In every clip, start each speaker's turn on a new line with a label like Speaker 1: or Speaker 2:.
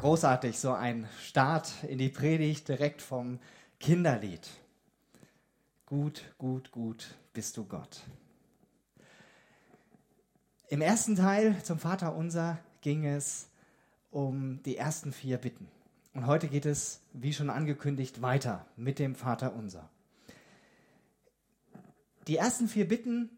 Speaker 1: Großartig, so ein Start in die Predigt direkt vom Kinderlied. Gut, gut, gut bist du Gott. Im ersten Teil zum Vater unser ging es um die ersten vier Bitten. Und heute geht es, wie schon angekündigt, weiter mit dem Vater unser. Die ersten vier Bitten,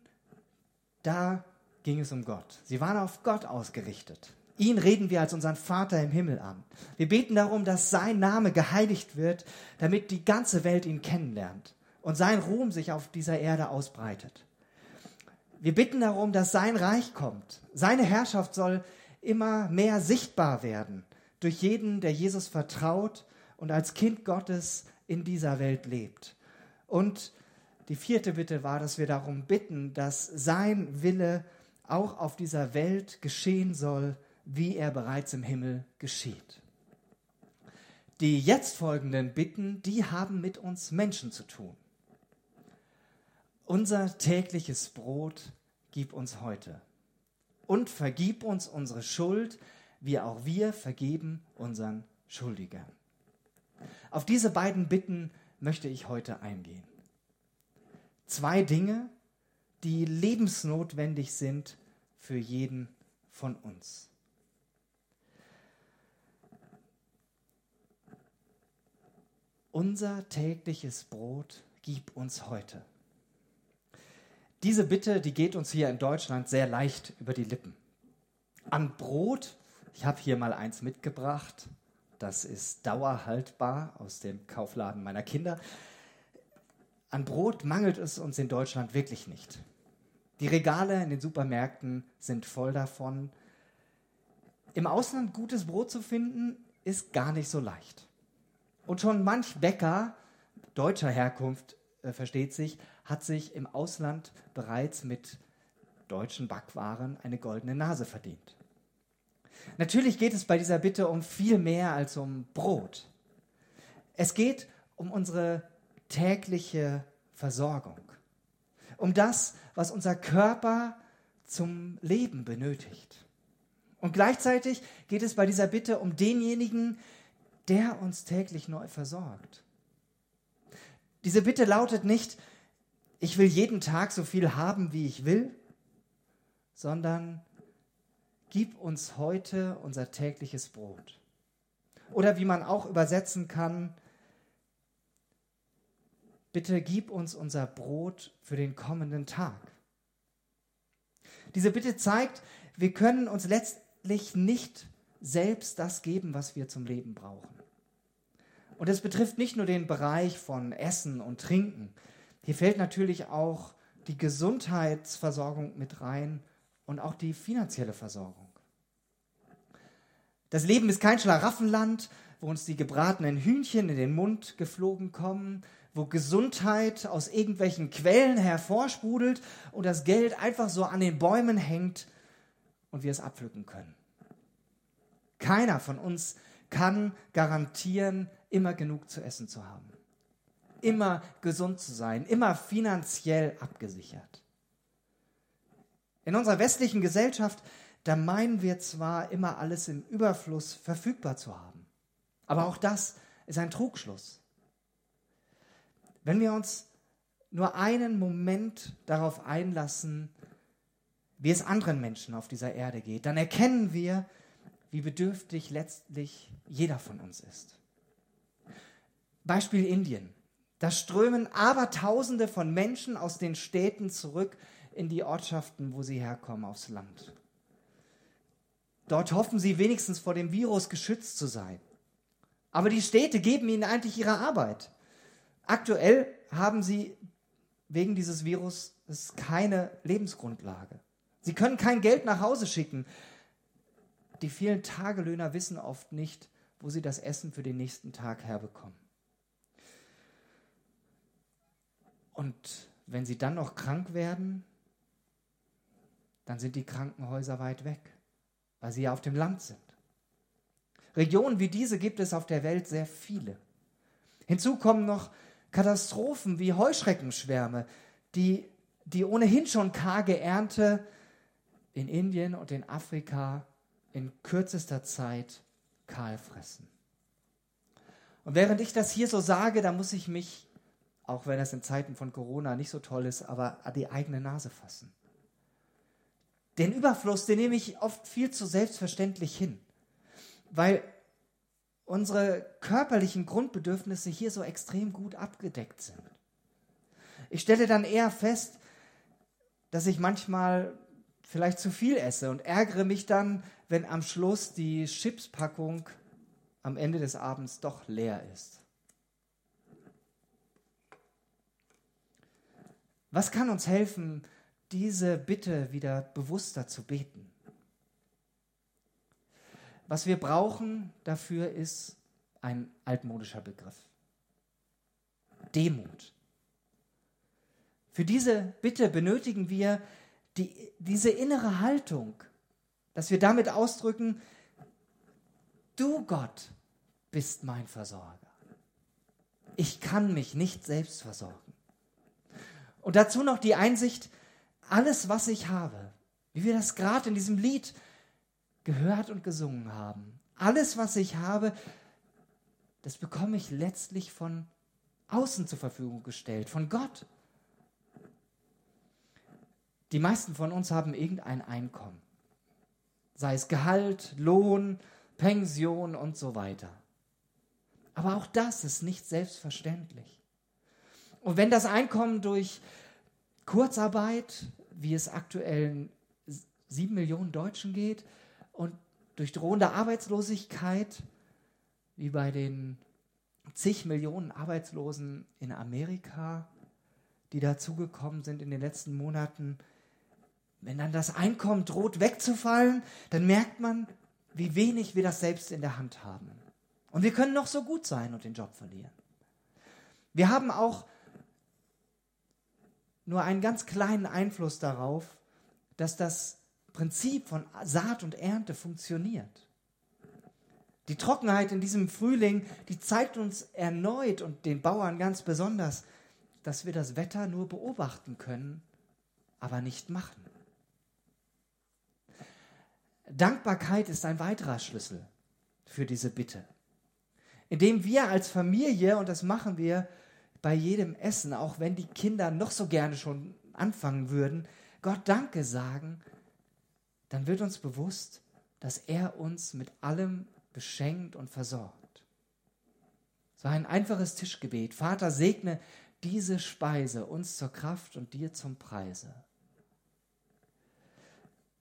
Speaker 1: da ging es um Gott. Sie waren auf Gott ausgerichtet. Ihn reden wir als unseren Vater im Himmel an. Wir beten darum, dass sein Name geheiligt wird, damit die ganze Welt ihn kennenlernt und sein Ruhm sich auf dieser Erde ausbreitet. Wir bitten darum, dass sein Reich kommt. Seine Herrschaft soll immer mehr sichtbar werden durch jeden, der Jesus vertraut und als Kind Gottes in dieser Welt lebt. Und die vierte Bitte war, dass wir darum bitten, dass sein Wille auch auf dieser Welt geschehen soll, wie er bereits im Himmel geschieht. Die jetzt folgenden Bitten, die haben mit uns Menschen zu tun. Unser tägliches Brot gib uns heute und vergib uns unsere Schuld, wie auch wir vergeben unseren Schuldigern. Auf diese beiden Bitten möchte ich heute eingehen. Zwei Dinge, die lebensnotwendig sind für jeden von uns. Unser tägliches Brot gib uns heute. Diese Bitte, die geht uns hier in Deutschland sehr leicht über die Lippen. An Brot, ich habe hier mal eins mitgebracht, das ist dauerhaltbar aus dem Kaufladen meiner Kinder. An Brot mangelt es uns in Deutschland wirklich nicht. Die Regale in den Supermärkten sind voll davon. Im Ausland gutes Brot zu finden, ist gar nicht so leicht. Und schon manch Bäcker deutscher Herkunft, äh, versteht sich, hat sich im Ausland bereits mit deutschen Backwaren eine goldene Nase verdient. Natürlich geht es bei dieser Bitte um viel mehr als um Brot. Es geht um unsere tägliche Versorgung, um das, was unser Körper zum Leben benötigt. Und gleichzeitig geht es bei dieser Bitte um denjenigen, der uns täglich neu versorgt. Diese Bitte lautet nicht, ich will jeden Tag so viel haben, wie ich will, sondern gib uns heute unser tägliches Brot. Oder wie man auch übersetzen kann, bitte gib uns unser Brot für den kommenden Tag. Diese Bitte zeigt, wir können uns letztlich nicht selbst das geben, was wir zum Leben brauchen. Und es betrifft nicht nur den Bereich von Essen und Trinken. Hier fällt natürlich auch die Gesundheitsversorgung mit rein und auch die finanzielle Versorgung. Das Leben ist kein Schlaraffenland, wo uns die gebratenen Hühnchen in den Mund geflogen kommen, wo Gesundheit aus irgendwelchen Quellen hervorsprudelt und das Geld einfach so an den Bäumen hängt und wir es abpflücken können. Keiner von uns kann garantieren, immer genug zu essen zu haben, immer gesund zu sein, immer finanziell abgesichert. In unserer westlichen Gesellschaft, da meinen wir zwar immer alles im Überfluss verfügbar zu haben, aber auch das ist ein Trugschluss. Wenn wir uns nur einen Moment darauf einlassen, wie es anderen Menschen auf dieser Erde geht, dann erkennen wir, wie bedürftig letztlich jeder von uns ist. Beispiel Indien. Da strömen Abertausende von Menschen aus den Städten zurück in die Ortschaften, wo sie herkommen, aufs Land. Dort hoffen sie wenigstens vor dem Virus geschützt zu sein. Aber die Städte geben ihnen eigentlich ihre Arbeit. Aktuell haben sie wegen dieses Virus keine Lebensgrundlage. Sie können kein Geld nach Hause schicken. Die vielen Tagelöhner wissen oft nicht, wo sie das Essen für den nächsten Tag herbekommen. Und wenn sie dann noch krank werden, dann sind die Krankenhäuser weit weg, weil sie ja auf dem Land sind. Regionen wie diese gibt es auf der Welt sehr viele. Hinzu kommen noch Katastrophen wie Heuschreckenschwärme, die die ohnehin schon karge Ernte in Indien und in Afrika in kürzester Zeit kahl fressen. Und während ich das hier so sage, da muss ich mich, auch wenn das in Zeiten von Corona nicht so toll ist, aber an die eigene Nase fassen. Den Überfluss, den nehme ich oft viel zu selbstverständlich hin, weil unsere körperlichen Grundbedürfnisse hier so extrem gut abgedeckt sind. Ich stelle dann eher fest, dass ich manchmal vielleicht zu viel esse und ärgere mich dann, wenn am Schluss die Chipspackung am Ende des Abends doch leer ist. Was kann uns helfen, diese Bitte wieder bewusster zu beten? Was wir brauchen dafür ist ein altmodischer Begriff. Demut. Für diese Bitte benötigen wir die, diese innere Haltung, dass wir damit ausdrücken, du Gott bist mein Versorger. Ich kann mich nicht selbst versorgen. Und dazu noch die Einsicht, alles, was ich habe, wie wir das gerade in diesem Lied gehört und gesungen haben, alles, was ich habe, das bekomme ich letztlich von außen zur Verfügung gestellt, von Gott. Die meisten von uns haben irgendein Einkommen, sei es Gehalt, Lohn, Pension und so weiter. Aber auch das ist nicht selbstverständlich. Und wenn das Einkommen durch Kurzarbeit, wie es aktuell sieben Millionen Deutschen geht, und durch drohende Arbeitslosigkeit, wie bei den zig Millionen Arbeitslosen in Amerika, die dazugekommen sind in den letzten Monaten, wenn dann das Einkommen droht wegzufallen, dann merkt man, wie wenig wir das selbst in der Hand haben. Und wir können noch so gut sein und den Job verlieren. Wir haben auch nur einen ganz kleinen Einfluss darauf, dass das Prinzip von Saat und Ernte funktioniert. Die Trockenheit in diesem Frühling, die zeigt uns erneut und den Bauern ganz besonders, dass wir das Wetter nur beobachten können, aber nicht machen. Dankbarkeit ist ein weiterer Schlüssel für diese Bitte. Indem wir als Familie, und das machen wir bei jedem Essen, auch wenn die Kinder noch so gerne schon anfangen würden, Gott Danke sagen, dann wird uns bewusst, dass er uns mit allem beschenkt und versorgt. So ein einfaches Tischgebet. Vater, segne diese Speise uns zur Kraft und dir zum Preise.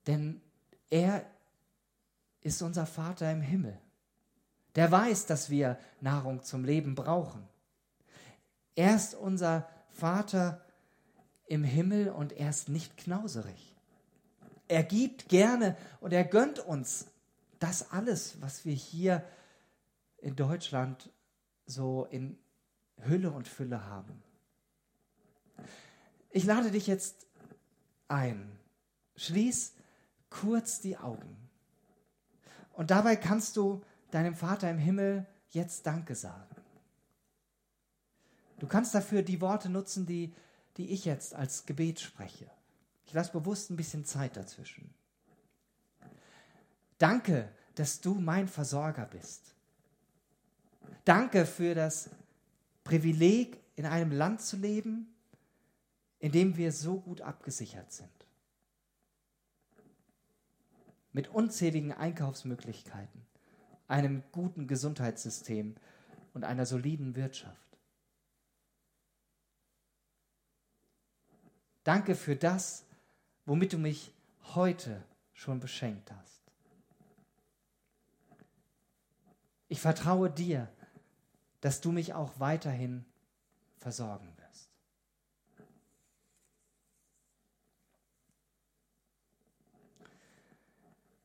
Speaker 1: Denn er ist unser Vater im Himmel. Der weiß, dass wir Nahrung zum Leben brauchen. Er ist unser Vater im Himmel und er ist nicht knauserig. Er gibt gerne und er gönnt uns das alles, was wir hier in Deutschland so in Hülle und Fülle haben. Ich lade dich jetzt ein. Schließ kurz die Augen. Und dabei kannst du deinem Vater im Himmel jetzt Danke sagen. Du kannst dafür die Worte nutzen, die, die ich jetzt als Gebet spreche. Ich lasse bewusst ein bisschen Zeit dazwischen. Danke, dass du mein Versorger bist. Danke für das Privileg, in einem Land zu leben, in dem wir so gut abgesichert sind mit unzähligen Einkaufsmöglichkeiten, einem guten Gesundheitssystem und einer soliden Wirtschaft. Danke für das, womit du mich heute schon beschenkt hast. Ich vertraue dir, dass du mich auch weiterhin versorgen wirst.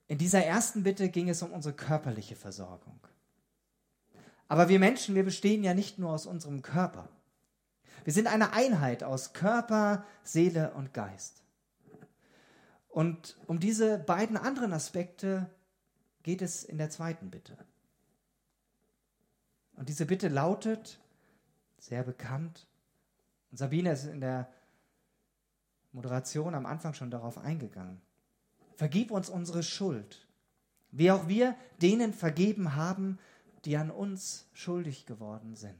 Speaker 1: In dieser ersten Bitte ging es um unsere körperliche Versorgung. Aber wir Menschen, wir bestehen ja nicht nur aus unserem Körper. Wir sind eine Einheit aus Körper, Seele und Geist. Und um diese beiden anderen Aspekte geht es in der zweiten Bitte. Und diese Bitte lautet, sehr bekannt, und Sabine ist in der Moderation am Anfang schon darauf eingegangen. Vergib uns unsere Schuld, wie auch wir denen vergeben haben, die an uns schuldig geworden sind.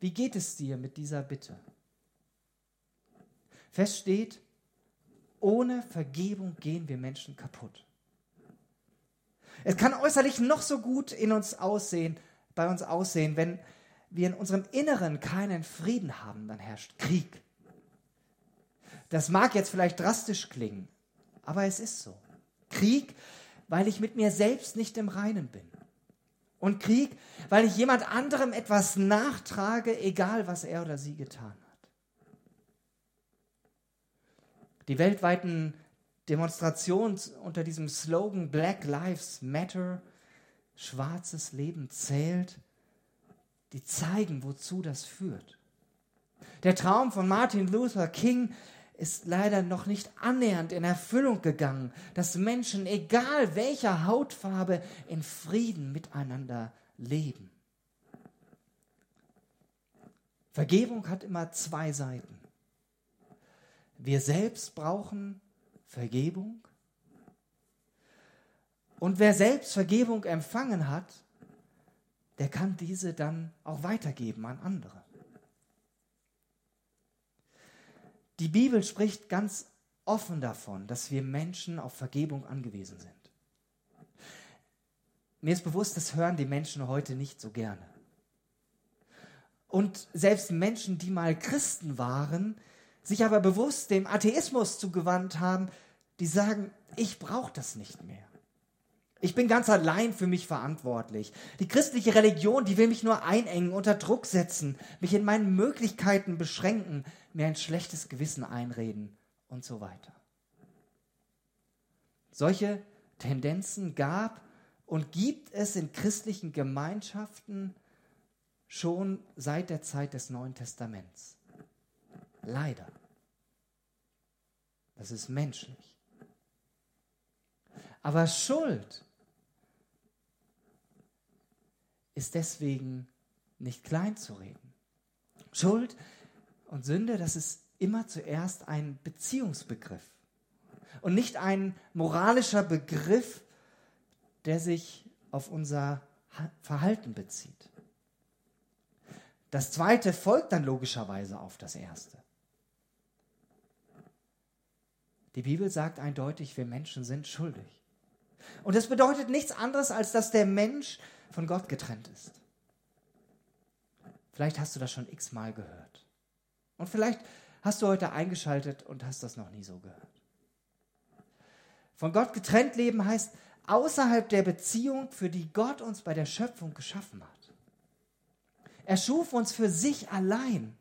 Speaker 1: Wie geht es dir mit dieser Bitte? Fest steht, ohne Vergebung gehen wir Menschen kaputt. Es kann äußerlich noch so gut in uns aussehen, bei uns aussehen, wenn wir in unserem Inneren keinen Frieden haben, dann herrscht Krieg. Das mag jetzt vielleicht drastisch klingen, aber es ist so. Krieg, weil ich mit mir selbst nicht im Reinen bin. Und Krieg, weil ich jemand anderem etwas nachtrage, egal was er oder sie getan hat. Die weltweiten Demonstrationen unter diesem Slogan Black Lives Matter, schwarzes Leben zählt, die zeigen, wozu das führt. Der Traum von Martin Luther King ist leider noch nicht annähernd in Erfüllung gegangen, dass Menschen, egal welcher Hautfarbe, in Frieden miteinander leben. Vergebung hat immer zwei Seiten. Wir selbst brauchen Vergebung. Und wer selbst Vergebung empfangen hat, der kann diese dann auch weitergeben an andere. Die Bibel spricht ganz offen davon, dass wir Menschen auf Vergebung angewiesen sind. Mir ist bewusst, das hören die Menschen heute nicht so gerne. Und selbst Menschen, die mal Christen waren, sich aber bewusst dem Atheismus zugewandt haben, die sagen, ich brauche das nicht mehr. Ich bin ganz allein für mich verantwortlich. Die christliche Religion, die will mich nur einengen, unter Druck setzen, mich in meinen Möglichkeiten beschränken, mir ein schlechtes Gewissen einreden und so weiter. Solche Tendenzen gab und gibt es in christlichen Gemeinschaften schon seit der Zeit des Neuen Testaments. Leider. Das ist menschlich. Aber Schuld ist deswegen nicht klein zu reden. Schuld und Sünde, das ist immer zuerst ein Beziehungsbegriff und nicht ein moralischer Begriff, der sich auf unser Verhalten bezieht. Das zweite folgt dann logischerweise auf das erste. Die Bibel sagt eindeutig, wir Menschen sind schuldig. Und das bedeutet nichts anderes, als dass der Mensch von Gott getrennt ist. Vielleicht hast du das schon x-mal gehört. Und vielleicht hast du heute eingeschaltet und hast das noch nie so gehört. Von Gott getrennt leben heißt außerhalb der Beziehung, für die Gott uns bei der Schöpfung geschaffen hat. Er schuf uns für sich allein.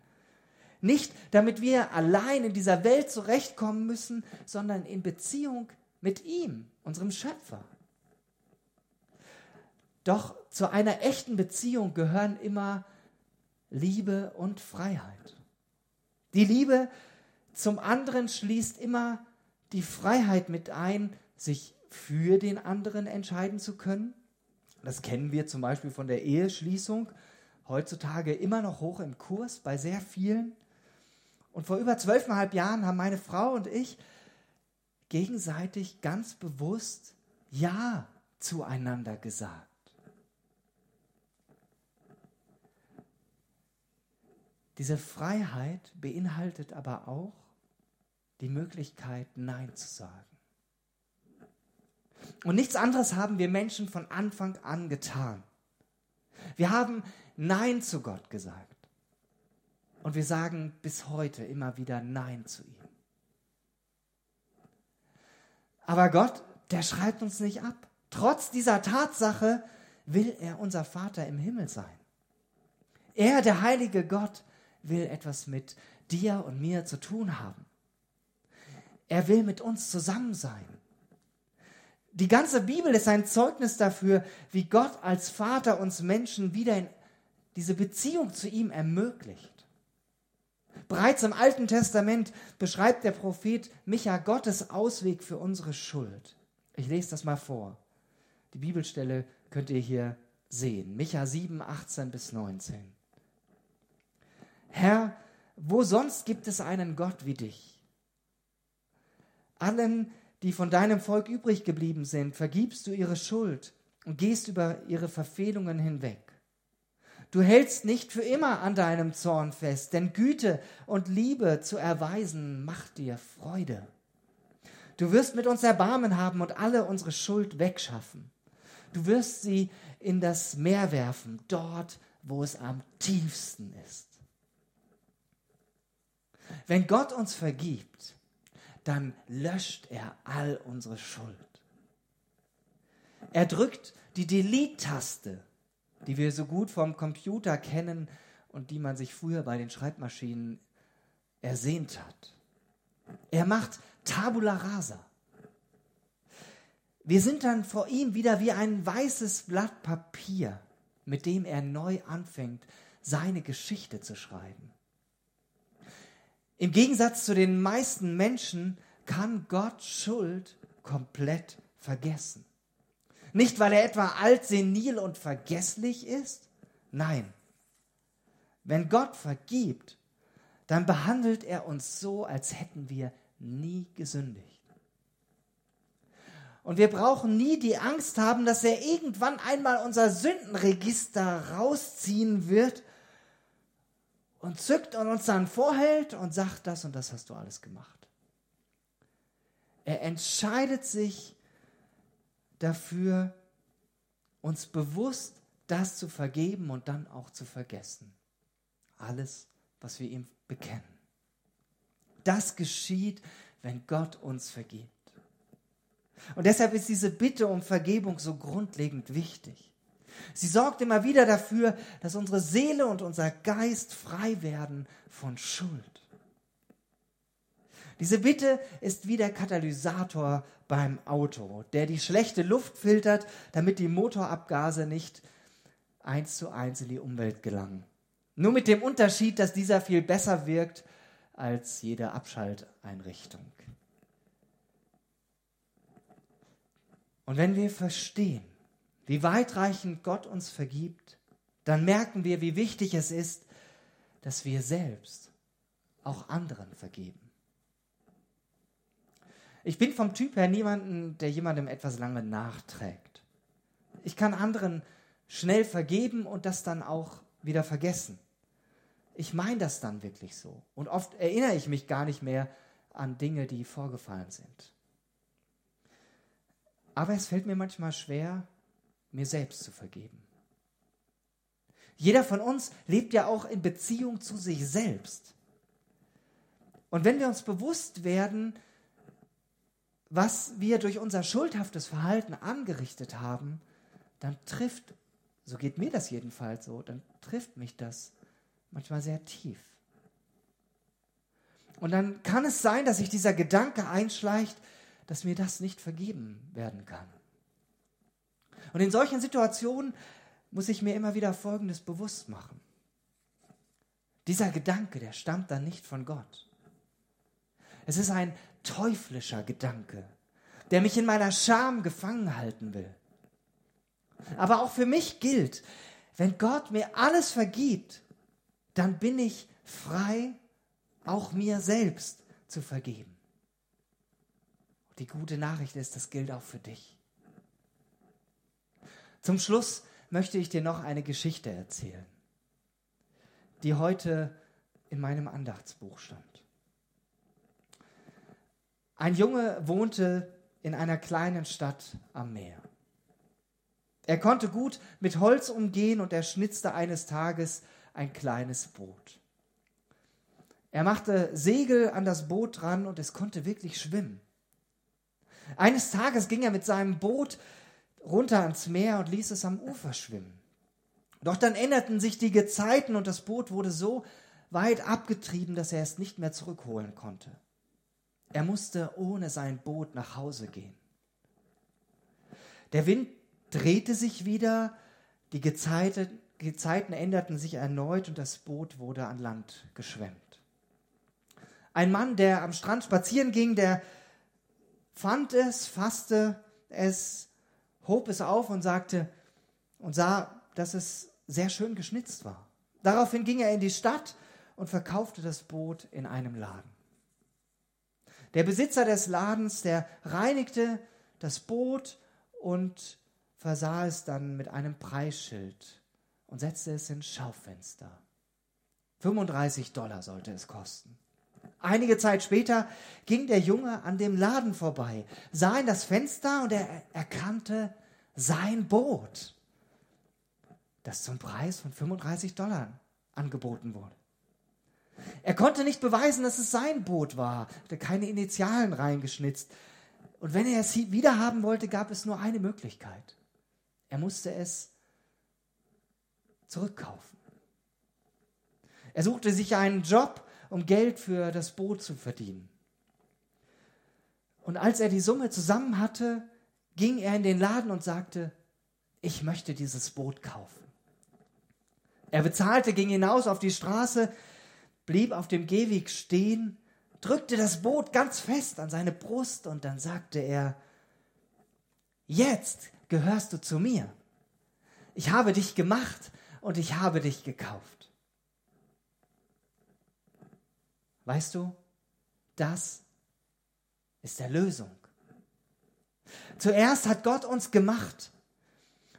Speaker 1: Nicht damit wir allein in dieser Welt zurechtkommen müssen, sondern in Beziehung mit ihm, unserem Schöpfer. Doch zu einer echten Beziehung gehören immer Liebe und Freiheit. Die Liebe zum anderen schließt immer die Freiheit mit ein, sich für den anderen entscheiden zu können. Das kennen wir zum Beispiel von der Eheschließung. Heutzutage immer noch hoch im Kurs bei sehr vielen. Und vor über zwölfeinhalb Jahren haben meine Frau und ich gegenseitig ganz bewusst Ja zueinander gesagt. Diese Freiheit beinhaltet aber auch die Möglichkeit, Nein zu sagen. Und nichts anderes haben wir Menschen von Anfang an getan. Wir haben Nein zu Gott gesagt. Und wir sagen bis heute immer wieder Nein zu ihm. Aber Gott, der schreibt uns nicht ab. Trotz dieser Tatsache will er unser Vater im Himmel sein. Er, der heilige Gott, will etwas mit dir und mir zu tun haben. Er will mit uns zusammen sein. Die ganze Bibel ist ein Zeugnis dafür, wie Gott als Vater uns Menschen wieder in diese Beziehung zu ihm ermöglicht. Bereits im Alten Testament beschreibt der Prophet Micha Gottes Ausweg für unsere Schuld. Ich lese das mal vor. Die Bibelstelle könnt ihr hier sehen. Micha 7, 18 bis 19. Herr, wo sonst gibt es einen Gott wie dich? Allen, die von deinem Volk übrig geblieben sind, vergibst du ihre Schuld und gehst über ihre Verfehlungen hinweg. Du hältst nicht für immer an deinem Zorn fest, denn Güte und Liebe zu erweisen macht dir Freude. Du wirst mit uns Erbarmen haben und alle unsere Schuld wegschaffen. Du wirst sie in das Meer werfen, dort, wo es am tiefsten ist. Wenn Gott uns vergibt, dann löscht er all unsere Schuld. Er drückt die Delete-Taste, die wir so gut vom Computer kennen und die man sich früher bei den Schreibmaschinen ersehnt hat. Er macht Tabula rasa. Wir sind dann vor ihm wieder wie ein weißes Blatt Papier, mit dem er neu anfängt, seine Geschichte zu schreiben. Im Gegensatz zu den meisten Menschen kann Gott Schuld komplett vergessen. Nicht, weil er etwa alt, senil und vergesslich ist. Nein. Wenn Gott vergibt, dann behandelt er uns so, als hätten wir nie gesündigt. Und wir brauchen nie die Angst haben, dass er irgendwann einmal unser Sündenregister rausziehen wird und zückt und uns dann vorhält und sagt, das und das hast du alles gemacht. Er entscheidet sich dafür, uns bewusst das zu vergeben und dann auch zu vergessen. Alles, was wir ihm bekennen. Das geschieht, wenn Gott uns vergibt. Und deshalb ist diese Bitte um Vergebung so grundlegend wichtig. Sie sorgt immer wieder dafür, dass unsere Seele und unser Geist frei werden von Schuld. Diese Bitte ist wie der Katalysator beim Auto, der die schlechte Luft filtert, damit die Motorabgase nicht eins zu eins in die Umwelt gelangen. Nur mit dem Unterschied, dass dieser viel besser wirkt als jede Abschalteinrichtung. Und wenn wir verstehen, wie weitreichend Gott uns vergibt, dann merken wir, wie wichtig es ist, dass wir selbst auch anderen vergeben. Ich bin vom Typ her niemanden, der jemandem etwas lange nachträgt. Ich kann anderen schnell vergeben und das dann auch wieder vergessen. Ich meine das dann wirklich so. Und oft erinnere ich mich gar nicht mehr an Dinge, die vorgefallen sind. Aber es fällt mir manchmal schwer, mir selbst zu vergeben. Jeder von uns lebt ja auch in Beziehung zu sich selbst. Und wenn wir uns bewusst werden, was wir durch unser schuldhaftes Verhalten angerichtet haben, dann trifft, so geht mir das jedenfalls so, dann trifft mich das manchmal sehr tief. Und dann kann es sein, dass sich dieser Gedanke einschleicht, dass mir das nicht vergeben werden kann. Und in solchen Situationen muss ich mir immer wieder Folgendes bewusst machen. Dieser Gedanke, der stammt dann nicht von Gott. Es ist ein teuflischer Gedanke, der mich in meiner Scham gefangen halten will. Aber auch für mich gilt, wenn Gott mir alles vergibt, dann bin ich frei, auch mir selbst zu vergeben. Die gute Nachricht ist, das gilt auch für dich. Zum Schluss möchte ich dir noch eine Geschichte erzählen, die heute in meinem Andachtsbuch stand. Ein Junge wohnte in einer kleinen Stadt am Meer. Er konnte gut mit Holz umgehen und er schnitzte eines Tages ein kleines Boot. Er machte Segel an das Boot dran und es konnte wirklich schwimmen. Eines Tages ging er mit seinem Boot runter ans Meer und ließ es am Ufer schwimmen. Doch dann änderten sich die Gezeiten und das Boot wurde so weit abgetrieben, dass er es nicht mehr zurückholen konnte. Er musste ohne sein Boot nach Hause gehen. Der Wind drehte sich wieder, die Gezeiten, Gezeiten änderten sich erneut und das Boot wurde an Land geschwemmt. Ein Mann, der am Strand spazieren ging, der fand es, fasste es, hob es auf und sagte und sah, dass es sehr schön geschnitzt war. Daraufhin ging er in die Stadt und verkaufte das Boot in einem Laden. Der Besitzer des Ladens, der reinigte das Boot und versah es dann mit einem Preisschild und setzte es ins Schaufenster. 35 Dollar sollte es kosten. Einige Zeit später ging der Junge an dem Laden vorbei, sah in das Fenster und er erkannte sein Boot, das zum Preis von 35 Dollar angeboten wurde. Er konnte nicht beweisen, dass es sein Boot war, hatte keine Initialen reingeschnitzt. Und wenn er es wieder haben wollte, gab es nur eine Möglichkeit. Er musste es zurückkaufen. Er suchte sich einen Job, um Geld für das Boot zu verdienen. Und als er die Summe zusammen hatte, ging er in den Laden und sagte, ich möchte dieses Boot kaufen. Er bezahlte, ging hinaus auf die Straße, blieb auf dem Gehweg stehen, drückte das Boot ganz fest an seine Brust und dann sagte er, jetzt gehörst du zu mir. Ich habe dich gemacht und ich habe dich gekauft. Weißt du, das ist der Lösung. Zuerst hat Gott uns gemacht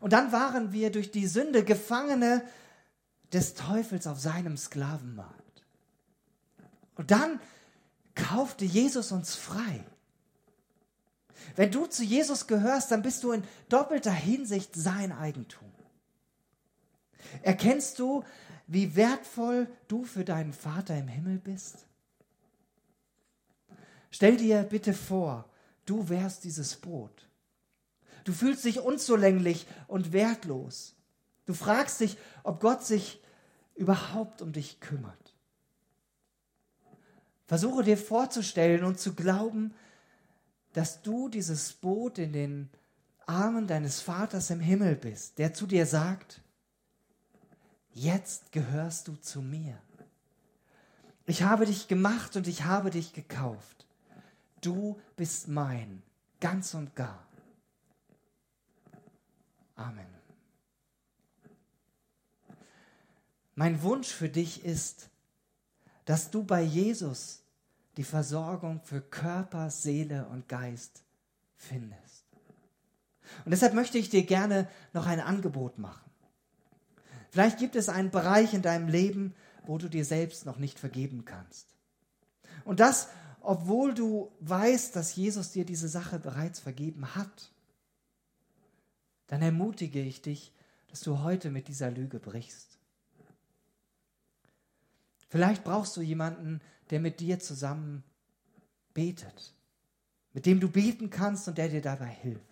Speaker 1: und dann waren wir durch die Sünde Gefangene des Teufels auf seinem Sklavenmarkt. Und dann kaufte Jesus uns frei. Wenn du zu Jesus gehörst, dann bist du in doppelter Hinsicht sein Eigentum. Erkennst du, wie wertvoll du für deinen Vater im Himmel bist? Stell dir bitte vor, du wärst dieses Boot. Du fühlst dich unzulänglich und wertlos. Du fragst dich, ob Gott sich überhaupt um dich kümmert. Versuche dir vorzustellen und zu glauben, dass du dieses Boot in den Armen deines Vaters im Himmel bist, der zu dir sagt, jetzt gehörst du zu mir. Ich habe dich gemacht und ich habe dich gekauft. Du bist mein, ganz und gar. Amen. Mein Wunsch für dich ist, dass du bei Jesus die Versorgung für Körper, Seele und Geist findest. Und deshalb möchte ich dir gerne noch ein Angebot machen. Vielleicht gibt es einen Bereich in deinem Leben, wo du dir selbst noch nicht vergeben kannst. Und das, obwohl du weißt, dass Jesus dir diese Sache bereits vergeben hat. Dann ermutige ich dich, dass du heute mit dieser Lüge brichst. Vielleicht brauchst du jemanden, der mit dir zusammen betet, mit dem du beten kannst und der dir dabei hilft.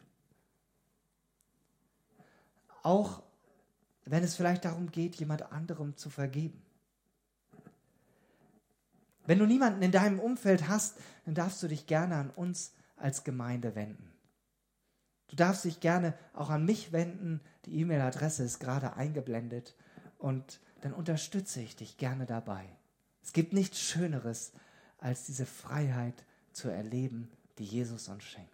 Speaker 1: Auch wenn es vielleicht darum geht, jemand anderem zu vergeben. Wenn du niemanden in deinem Umfeld hast, dann darfst du dich gerne an uns als Gemeinde wenden. Du darfst dich gerne auch an mich wenden. Die E-Mail-Adresse ist gerade eingeblendet. Und dann unterstütze ich dich gerne dabei. Es gibt nichts Schöneres, als diese Freiheit zu erleben, die Jesus uns schenkt.